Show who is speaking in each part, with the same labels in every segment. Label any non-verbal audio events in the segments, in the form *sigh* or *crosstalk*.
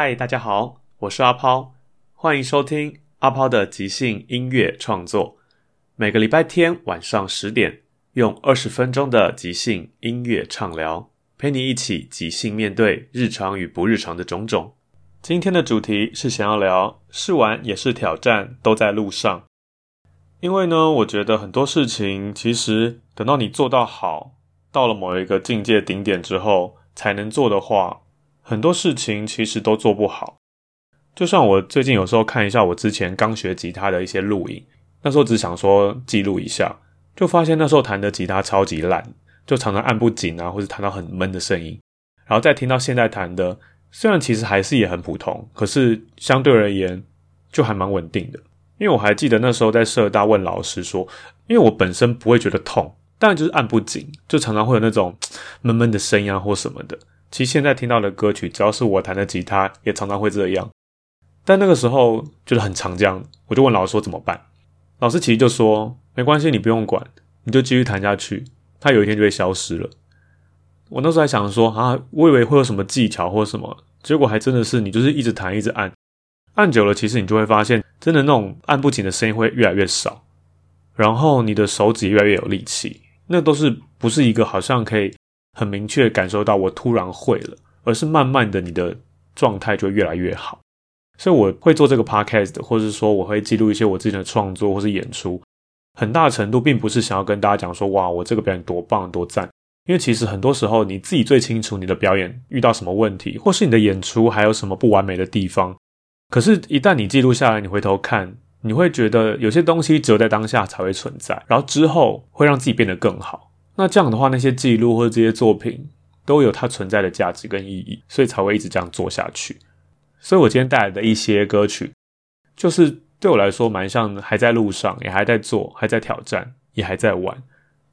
Speaker 1: 嗨，大家好，我是阿抛，欢迎收听阿抛的即兴音乐创作。每个礼拜天晚上十点，用二十分钟的即兴音乐畅聊，陪你一起即兴面对日常与不日常的种种。今天的主题是想要聊试玩也是挑战，都在路上。因为呢，我觉得很多事情其实等到你做到好，到了某一个境界顶点之后才能做的话。很多事情其实都做不好，就像我最近有时候看一下我之前刚学吉他的一些录影，那时候只想说记录一下，就发现那时候弹的吉他超级烂，就常常按不紧啊，或者弹到很闷的声音。然后再听到现在弹的，虽然其实还是也很普通，可是相对而言就还蛮稳定的。因为我还记得那时候在社大问老师说，因为我本身不会觉得痛，但就是按不紧，就常常会有那种 *tsk* 闷闷的声音啊或什么的。其实现在听到的歌曲，只要是我弹的吉他，也常常会这样。但那个时候就是很常这样，我就问老师说怎么办？老师其实就说没关系，你不用管，你就继续弹下去，它有一天就会消失了。我那时候还想说啊，我以为会有什么技巧或什么，结果还真的是你就是一直弹一直按，按久了，其实你就会发现，真的那种按不紧的声音会越来越少，然后你的手指越来越有力气，那都是不是一个好像可以。很明确感受到我突然会了，而是慢慢的你的状态就越来越好。所以我会做这个 podcast，或者是说我会记录一些我自己的创作或是演出，很大程度并不是想要跟大家讲说哇我这个表演多棒多赞，因为其实很多时候你自己最清楚你的表演遇到什么问题，或是你的演出还有什么不完美的地方。可是，一旦你记录下来，你回头看，你会觉得有些东西只有在当下才会存在，然后之后会让自己变得更好。那这样的话，那些记录或者这些作品都有它存在的价值跟意义，所以才会一直这样做下去。所以我今天带来的一些歌曲，就是对我来说蛮像还在路上，也还在做，还在挑战，也还在玩。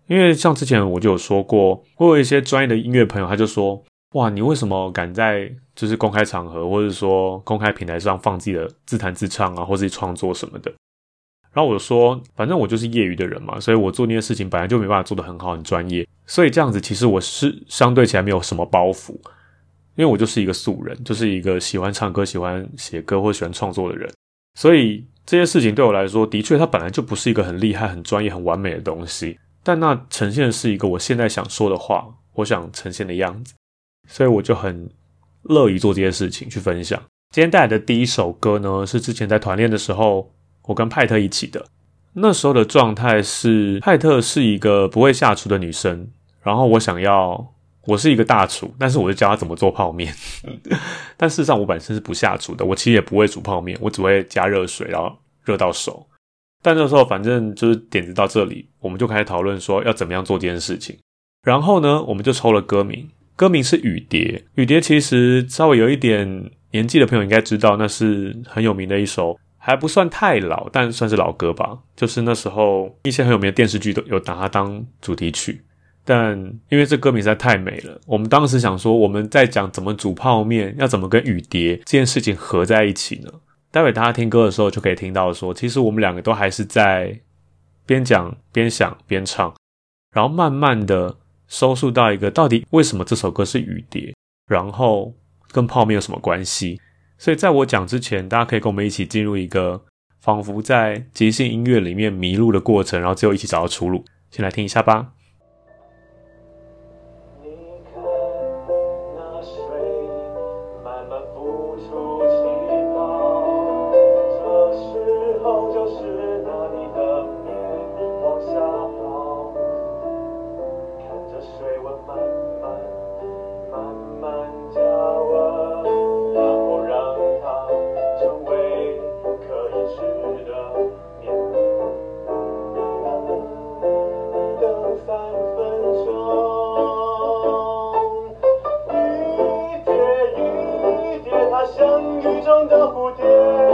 Speaker 1: 因为像之前我就有说过，我有一些专业的音乐朋友，他就说：“哇，你为什么敢在就是公开场合，或者说公开平台上放自己的自弹自唱啊，或自己创作什么的？”然后我说，反正我就是业余的人嘛，所以我做那些事情本来就没办法做得很好、很专业，所以这样子其实我是相对起来没有什么包袱，因为我就是一个素人，就是一个喜欢唱歌、喜欢写歌或喜欢创作的人，所以这些事情对我来说，的确它本来就不是一个很厉害、很专业、很完美的东西，但那呈现的是一个我现在想说的话，我想呈现的样子，所以我就很乐意做这些事情去分享。今天带来的第一首歌呢，是之前在团练的时候。我跟派特一起的，那时候的状态是派特是一个不会下厨的女生，然后我想要我是一个大厨，但是我就教她怎么做泡面。*laughs* 但事实上我本身是不下厨的，我其实也不会煮泡面，我只会加热水，然后热到熟。但那时候反正就是点子到这里，我们就开始讨论说要怎么样做这件事情。然后呢，我们就抽了歌名，歌名是《雨蝶》。雨蝶其实稍微有一点年纪的朋友应该知道，那是很有名的一首。还不算太老，但算是老歌吧。就是那时候一些很有名的电视剧都有拿它当主题曲。但因为这歌名实在太美了，我们当时想说，我们在讲怎么煮泡面，要怎么跟雨蝶这件事情合在一起呢？待会大家听歌的时候就可以听到说，其实我们两个都还是在边讲边想边唱，然后慢慢的收束到一个到底为什么这首歌是雨蝶，然后跟泡面有什么关系？所以在我讲之前，大家可以跟我们一起进入一个
Speaker 2: 仿佛在即兴音乐里面迷路的过程，然后最后一起找到出路。先来听一下吧。Deus.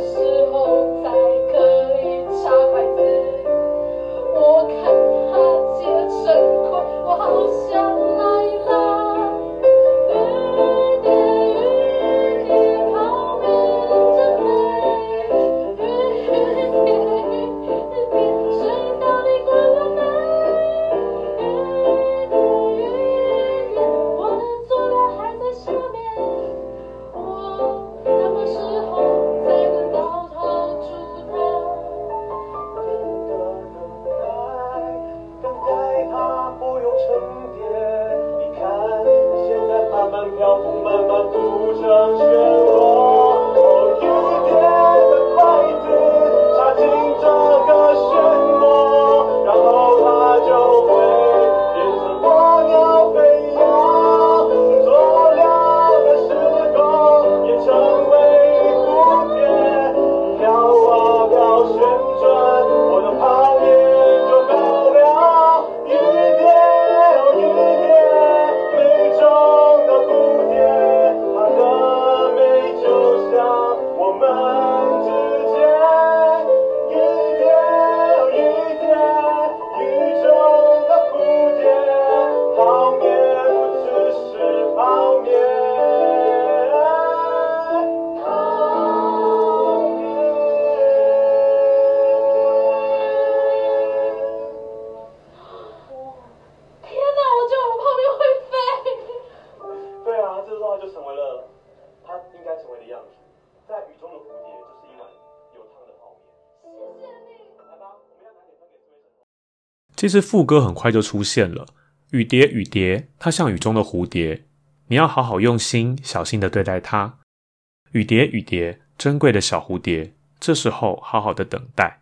Speaker 2: 时候。其实副歌很快就出现了，雨蝶雨蝶，它像雨中的蝴蝶，你要好好用心，小心的对待它。雨蝶雨蝶，珍贵的小蝴蝶，这时候好好的等待。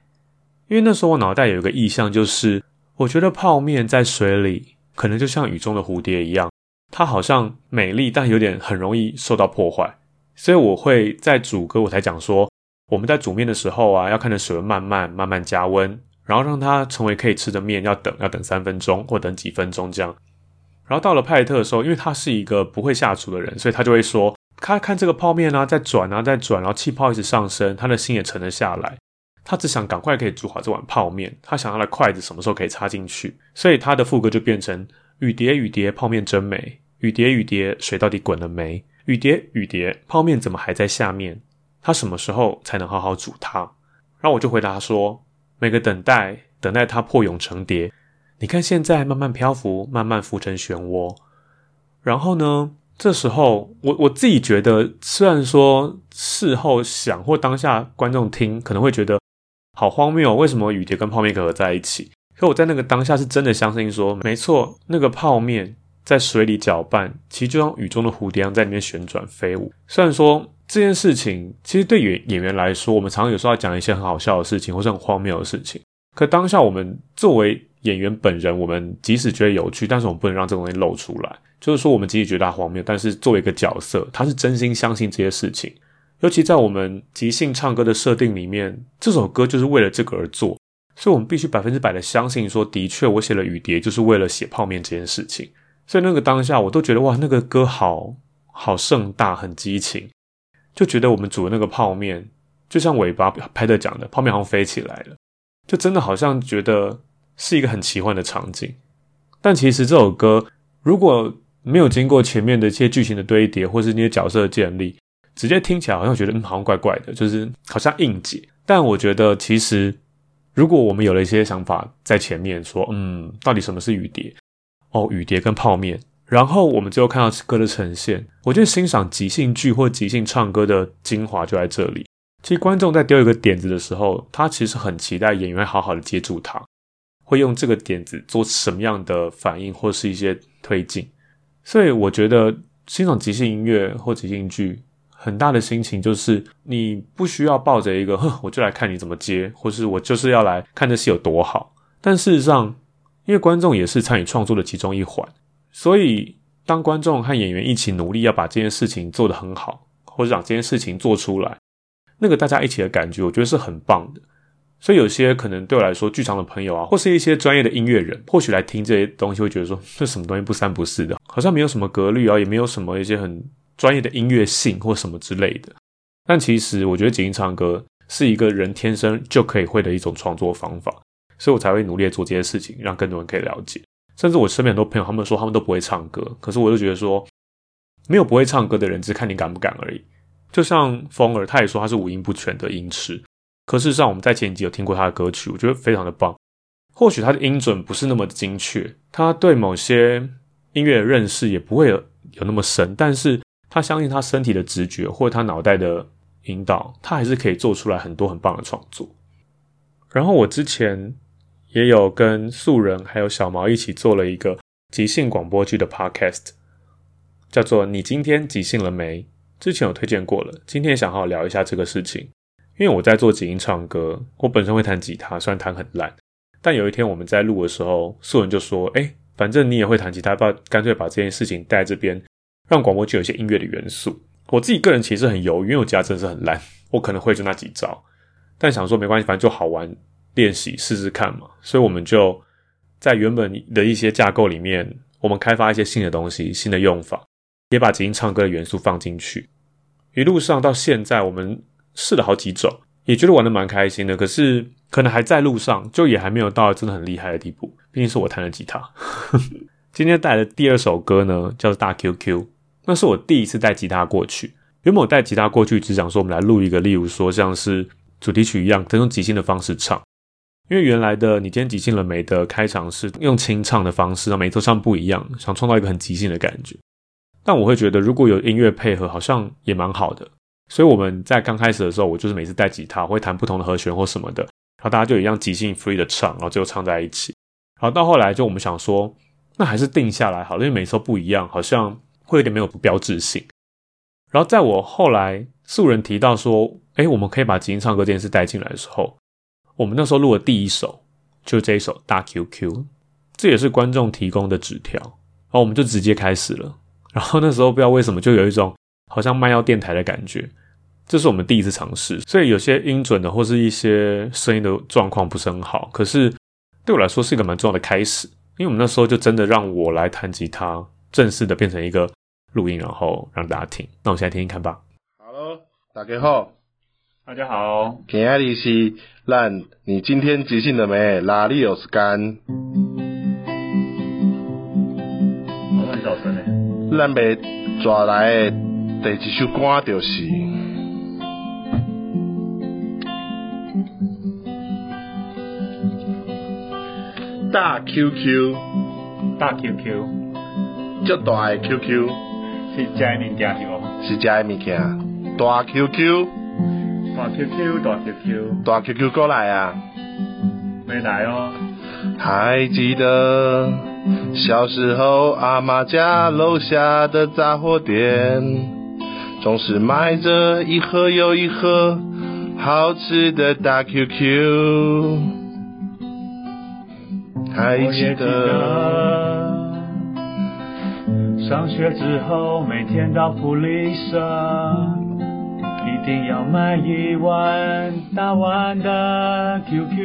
Speaker 2: 因为那时候我脑袋有一个意象，就是我觉得泡面在水里，可能就像雨中的蝴蝶一样，它好像美丽，但有点很容易受到破坏。所以我会在主歌我才讲说，我们在煮面的时候啊，要看着水温慢慢慢慢加温。然后让它成为可以吃的面，要等要等三分钟或等几分钟这样。然后到了派特的时候，因为他是一个不会下厨的人，所以他就会说：他看这个泡面啊，在转啊，在转，然后气泡一直上升，他的心也沉了下来。他只想赶快可以煮好这碗泡面，他想他的筷子什么时候可以插进去。所以他的副歌就变成：雨蝶雨蝶，泡面真美。雨蝶雨蝶，水到底滚了没？雨蝶雨蝶，泡面怎么还在下面？他什么时候才能好好煮它？然后我就回答说。每个等待，等待它破蛹成蝶。你看，现在慢慢漂浮，慢慢浮成漩涡。然后呢？这时候，我我自己觉得，虽然说事后想或当下观众听可能会觉得好荒谬，为什么雨蝶跟泡面可合在一起？可我在那个当下是真的相信说，没错，那个泡面在水里搅拌，其实就像雨中的蝴蝶一样在里面旋转飞舞。虽然说。这件事情其实对演演员来说，我们常常有时候要讲一些很好笑的事情，或是很荒谬的事情。可当下我们作为演员本人，我们即使觉得有趣，但是我们不能让这个东西露出来。就是说，我们即使觉得它荒谬，但是作为一个角色，他是真心相信这些事情。尤其在我们即兴唱歌的设定里面，这首歌就是为了这个而做，
Speaker 1: 所以我们必须百分之百的相信说，的确我写了雨蝶就是为了写泡面这件事情。所以那个当下，我都觉得哇，那个歌好好盛大，很激情，就觉得我们煮的那个泡面，就像尾巴拍的讲的，泡面好像飞起来了，就真的好像觉得是一个很奇幻的场景。但其实这首歌如果没有经过前面的一些剧情的堆叠，或是那些角色的建立。直接听起来好像觉得嗯，好像怪怪的，就是好像硬解。但我觉得其实，如果我们有了一些想法在前面，说嗯，到底什么是雨蝶？哦，雨蝶跟泡面。然后我们最后看到歌的呈现，我觉得欣赏即兴剧或即兴唱歌的精华就在这里。其实观众在丢一个点子的时候，他其实很期待演员好好的接住他，会用这个点子做什么样的反应或是一些推进。所以我觉得欣赏即兴音乐或即兴剧。很大的心情就是，你不需要抱着一个“哼，我就来看你怎么接”，或是我就是要来看这戏有多好。但事实上，因为观众也是参与创作的其中一环，所以当观众和演员一起努力要把这件事情做得很好，或者让这件事情做出来，那个大家一起的感觉，我觉得是很棒的。所以有些可能对我来说，剧场的朋友啊，或是一些专业的音乐人，或许来听这些东西，会觉得说这什么东西不三不四的，好像没有什么格律啊，也没有什么一些很。专业的音乐性或什么之类的，但其实我觉得即兴唱歌是一个人天生就可以会的一种创作方法，所以我才会努力做这些事情，让更多人可以了解。甚至我身边很多朋友，他们说他们都不会唱歌，可是我就觉得说，没有不会唱歌的人，只看你敢不敢而已。就像风儿，他也说他是五音不全的音痴，可事实上我们在前几集有听过他的歌曲，我觉得非常的棒。或许他的音准不是那么的精确，他对某些音乐的认识也不会有有那么深，但是。他相信他身体的直觉，或者他脑袋的引导，他还是可以做出来很多很棒的创作。然后我之前也有跟素人还有小毛一起做了一个即兴广播剧的 podcast，叫做“你今天即兴了没？”之前有推荐过了，今天想好好聊一下这个事情。因为我在做即兴唱歌，我本身会弹吉他，虽然弹很烂，但有一天我们在录的时候，素人就说：“哎，反正你也会弹吉他，不干脆把这件事情带这边。”让广播剧有一些音乐的元素。我自己个人其实很犹豫，因为我吉他真的是很烂，我可能会就那几招。但想说没关系，反正就好玩，练习试试看嘛。所以我们就在原本的一些架构里面，我们开发一些新的东西、新的用法，也把即兴唱歌的元素放进去。一路上到现在，我们试了好几种，也觉得玩的蛮开心的。可是可能还在路上，就也还没有到真的很厉害的地步。毕竟是我弹的吉他。*laughs* 今天带来的第二首歌呢，叫做《大 QQ》。那是我第一次带吉他过去。原本我带吉他过去，只想说我们来录一个，例如说像是主题曲一样，用即兴的方式唱。因为原来的你今天即兴了没的开场是用清唱的方式，每次唱不一样，想创造一个很即兴的感觉。但我会觉得如果有音乐配合，好像也蛮好的。所以我们在刚开始的时候，我就是每次带吉他会弹不同的和弦或什么的，然后大家就一样即兴 free 的唱，然后最后唱在一起。然后到后来就我们想说，那还是定下来好了，因为每次都不一样，好像。会有点没有标志性，然后在我后来素人提到说，哎，我们可以把即兴唱歌这件事带进来的时候，我们那时候录的第一首就这一首大 QQ，这也是观众提供的纸条，然后我们就直接开始了。然后那时候不知道为什么就有一种好像卖药电台的感觉，这是我们第一次尝试，所以有些音准的或是一些声音的状况不是很好，可是对我来说是一个蛮重要的开始，因为我们那时候就真的让我来弹吉他，正式的变成一个。录音，然后让大家听。那我们现在听听看吧。
Speaker 3: Hello，大家好，
Speaker 1: 大家好。
Speaker 3: 今日是咱，你今天即兴了没？哪里有时间？
Speaker 1: 我很早晨
Speaker 3: 呢。咱被抓来的第一首歌就是大 QQ，
Speaker 1: 大 QQ，
Speaker 3: 足大 QQ。
Speaker 1: 是食的物件是无？
Speaker 3: 是食的物件。大 QQ，
Speaker 1: 大 QQ，大 QQ，
Speaker 3: 大 QQ 过来啊！
Speaker 1: 没来哦。
Speaker 3: 还记得小时候阿妈家楼下的杂货店，总是卖着一盒又一盒好吃的大 QQ。还记得。
Speaker 4: 上学之后，每天到福利社，一定要买一碗大碗的 QQ。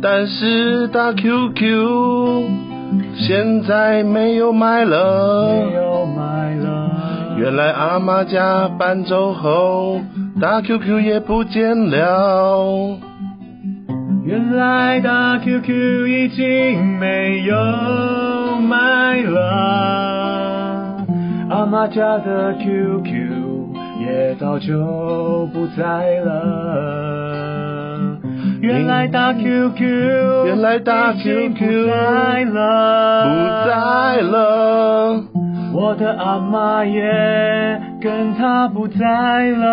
Speaker 3: 但是大 QQ 现在没有卖了。
Speaker 4: 没有买了。
Speaker 3: 原来阿妈家搬走后，大 QQ 也不见了。
Speaker 4: 原来大 QQ 已经没有卖了，阿妈家的 QQ 也早就不在了。原来大 QQ，
Speaker 3: 原来打
Speaker 4: 已经
Speaker 3: QQ
Speaker 4: 不在了，
Speaker 3: 不在了。
Speaker 4: 我的阿妈也跟他不在了。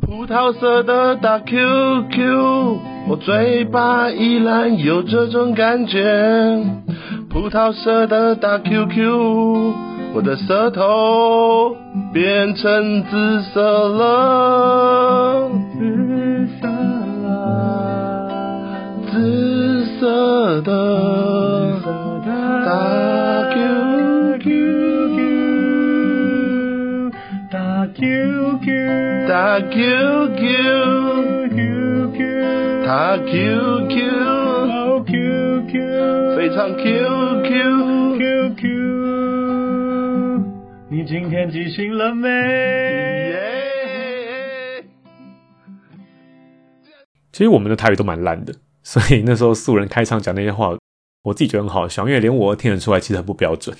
Speaker 3: 葡萄色的大 QQ，我嘴巴依然有这种感觉。葡萄色的大 QQ，我的舌头变成紫色了，
Speaker 4: 紫色了，
Speaker 3: 紫色的大
Speaker 4: QQ，大 QQ，
Speaker 3: 大
Speaker 4: QQ，QQ，
Speaker 3: 大 QQ，
Speaker 4: 哦 QQ，
Speaker 3: 非常。QQ，
Speaker 4: 你今天记性了没？
Speaker 3: 耶！
Speaker 1: 其实我们的台语都蛮烂的，所以那时候素人开场讲那些话，我自己觉得很好笑，因为连我都听得出来，其实很不标准。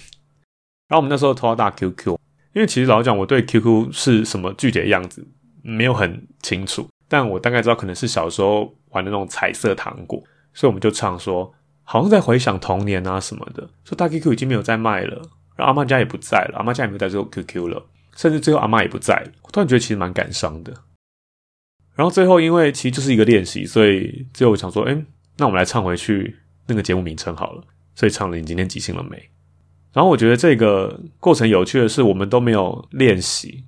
Speaker 1: 然后我们那时候偷到大 QQ，因为其实老实讲，我对 QQ 是什么具体的样子没有很清楚，但我大概知道可能是小时候玩的那种彩色糖果，所以我们就唱说，好像在回想童年啊什么的，说大 QQ 已经没有在卖了，阿妈家也不在了，阿妈家也没有在做 QQ 了，甚至最后阿妈也不在了，我突然觉得其实蛮感伤的。然后最后因为其实就是一个练习，所以最后我想说，哎，那我们来唱回去那个节目名称好了，所以唱了你今天即兴了没？然后我觉得这个过程有趣的是，我们都没有练习。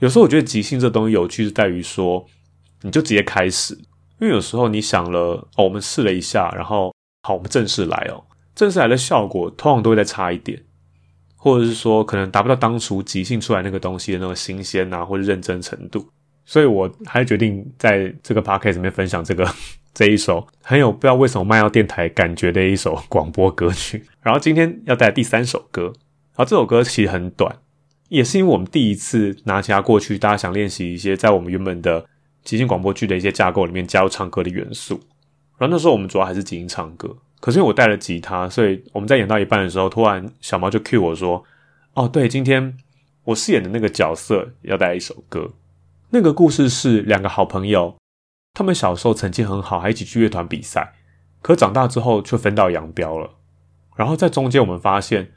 Speaker 1: 有时候我觉得即兴这东西有趣是在于说，你就直接开始，因为有时候你想了，哦，我们试了一下，然后好，我们正式来哦，正式来的效果通常都会再差一点，或者是说可能达不到当初即兴出来那个东西的那个新鲜啊，或者认真程度。所以我还决定在这个 podcast 里面分享这个 *laughs* 这一首很有不知道为什么卖到电台感觉的一首广播歌曲。然后今天要带来第三首歌，然后这首歌其实很短，也是因为我们第一次拿起它过去，大家想练习一些在我们原本的即兴广播剧的一些架构里面加入唱歌的元素。然后那时候我们主要还是即兴唱歌，可是因为我带了吉他，所以我们在演到一半的时候，突然小猫就 cue 我说：“哦，对，今天我饰演的那个角色要带一首歌。”那个故事是两个好朋友，他们小时候成绩很好，还一起去乐团比赛，可长大之后却分道扬镳了。然后在中间，我们发现，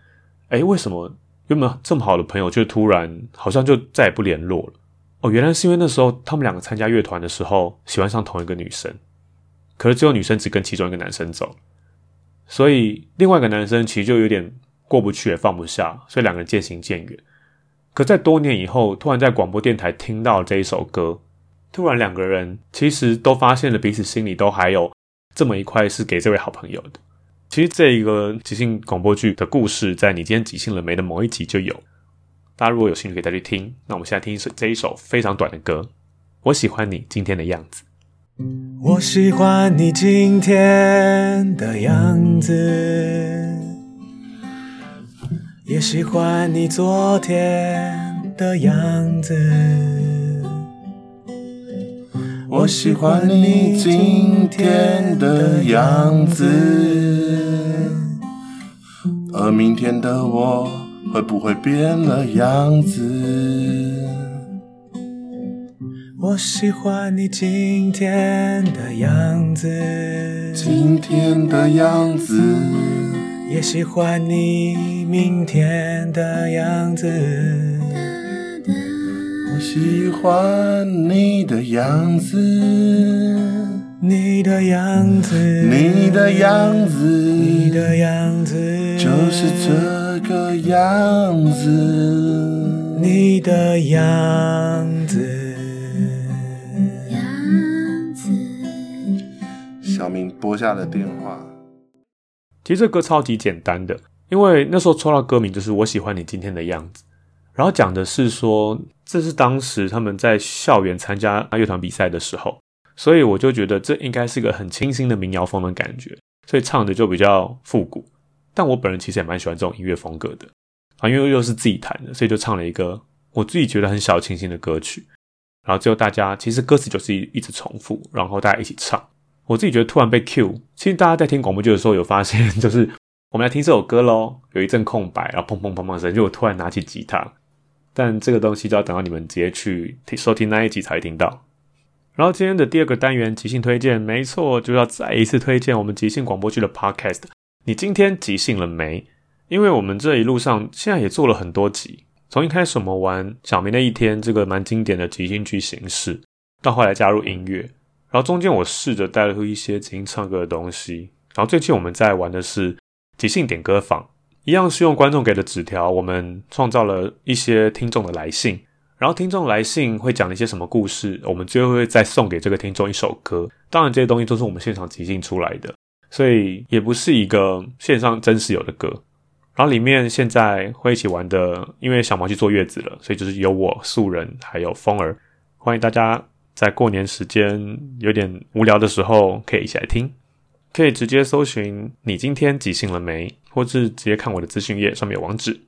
Speaker 1: 哎，为什么原本这么好的朋友，却突然好像就再也不联络了？哦，原来是因为那时候他们两个参加乐团的时候，喜欢上同一个女生，可是只有女生只跟其中一个男生走，所以另外一个男生其实就有点过不去，也放不下，所以两个人渐行渐远。可在多年以后，突然在广播电台听到这一首歌，突然两个人其实都发现了彼此心里都还有这么一块是给这位好朋友的。其实这一个即兴广播剧的故事，在你今天即兴了没的某一集就有。大家如果有兴趣，可以再去听。那我们现在听这一首非常短的歌，我喜欢你今天的样子。
Speaker 4: 我喜欢你今天的样子，也喜欢你昨天的样子。
Speaker 3: 我喜欢你今天的样子，而明天的我会不会变了样子？
Speaker 4: 我喜欢你今天的样子，
Speaker 3: 今天的样子，
Speaker 4: 也喜欢你明天的样子。
Speaker 3: 我喜欢你的样子，
Speaker 4: 你的样子，
Speaker 3: 你的样子，
Speaker 4: 你的样子，
Speaker 3: 就是这个样子。
Speaker 4: 你的样
Speaker 3: 拨下了电话。
Speaker 1: 其实这歌超级简单的，因为那时候抽到歌名就是“我喜欢你今天的样子”，然后讲的是说，这是当时他们在校园参加乐团比赛的时候，所以我就觉得这应该是个很清新的民谣风的感觉，所以唱的就比较复古。但我本人其实也蛮喜欢这种音乐风格的啊，因为又是自己弹的，所以就唱了一个我自己觉得很小清新的歌曲。然后最后大家其实歌词就是一一直重复，然后大家一起唱。我自己觉得突然被 Q，其实大家在听广播剧的时候有发现，*laughs* 就是我们来听这首歌喽，有一阵空白，然后砰砰砰砰声，就我突然拿起吉他。但这个东西就要等到你们直接去收听那一集才会听到。然后今天的第二个单元即兴推荐，没错，就要再一次推荐我们即兴广播剧的 Podcast。你今天即兴了没？因为我们这一路上现在也做了很多集，从一开始我们玩小明的一天这个蛮经典的即兴剧形式，到后来加入音乐，然后中间我试着带入一些即兴唱歌的东西，然后最近我们在玩的是即兴点歌坊。一样是用观众给的纸条，我们创造了一些听众的来信，然后听众来信会讲一些什么故事，我们最后会再送给这个听众一首歌。当然这些东西都是我们现场即兴出来的，所以也不是一个线上真实有的歌。然后里面现在会一起玩的，因为小毛去坐月子了，所以就是有我素人还有风儿，欢迎大家在过年时间有点无聊的时候可以一起来听。可以直接搜寻“你今天即兴了没”，或是直接看我的资讯页，上面有网址。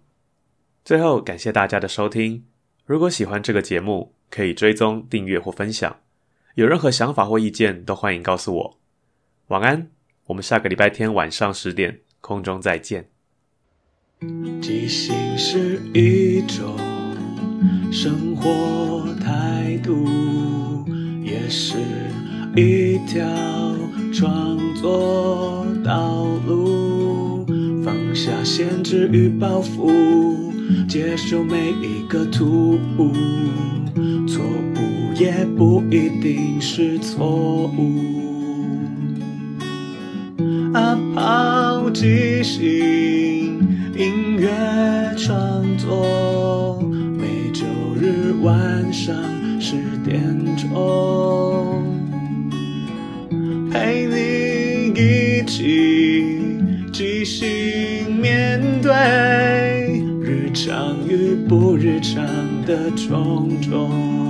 Speaker 1: 最后，感谢大家的收听。如果喜欢这个节目，可以追踪、订阅或分享。有任何想法或意见，都欢迎告诉我。晚安，我们下个礼拜天晚上十点空中再见。
Speaker 4: 即兴是一种生活态度，是一条创作道路，放下限制与包袱，接受每一个突兀，错误也不一定是错误。阿抛即兴音乐创作，每周日晚上十点钟，陪你一起即兴面对日常与不日常的种种。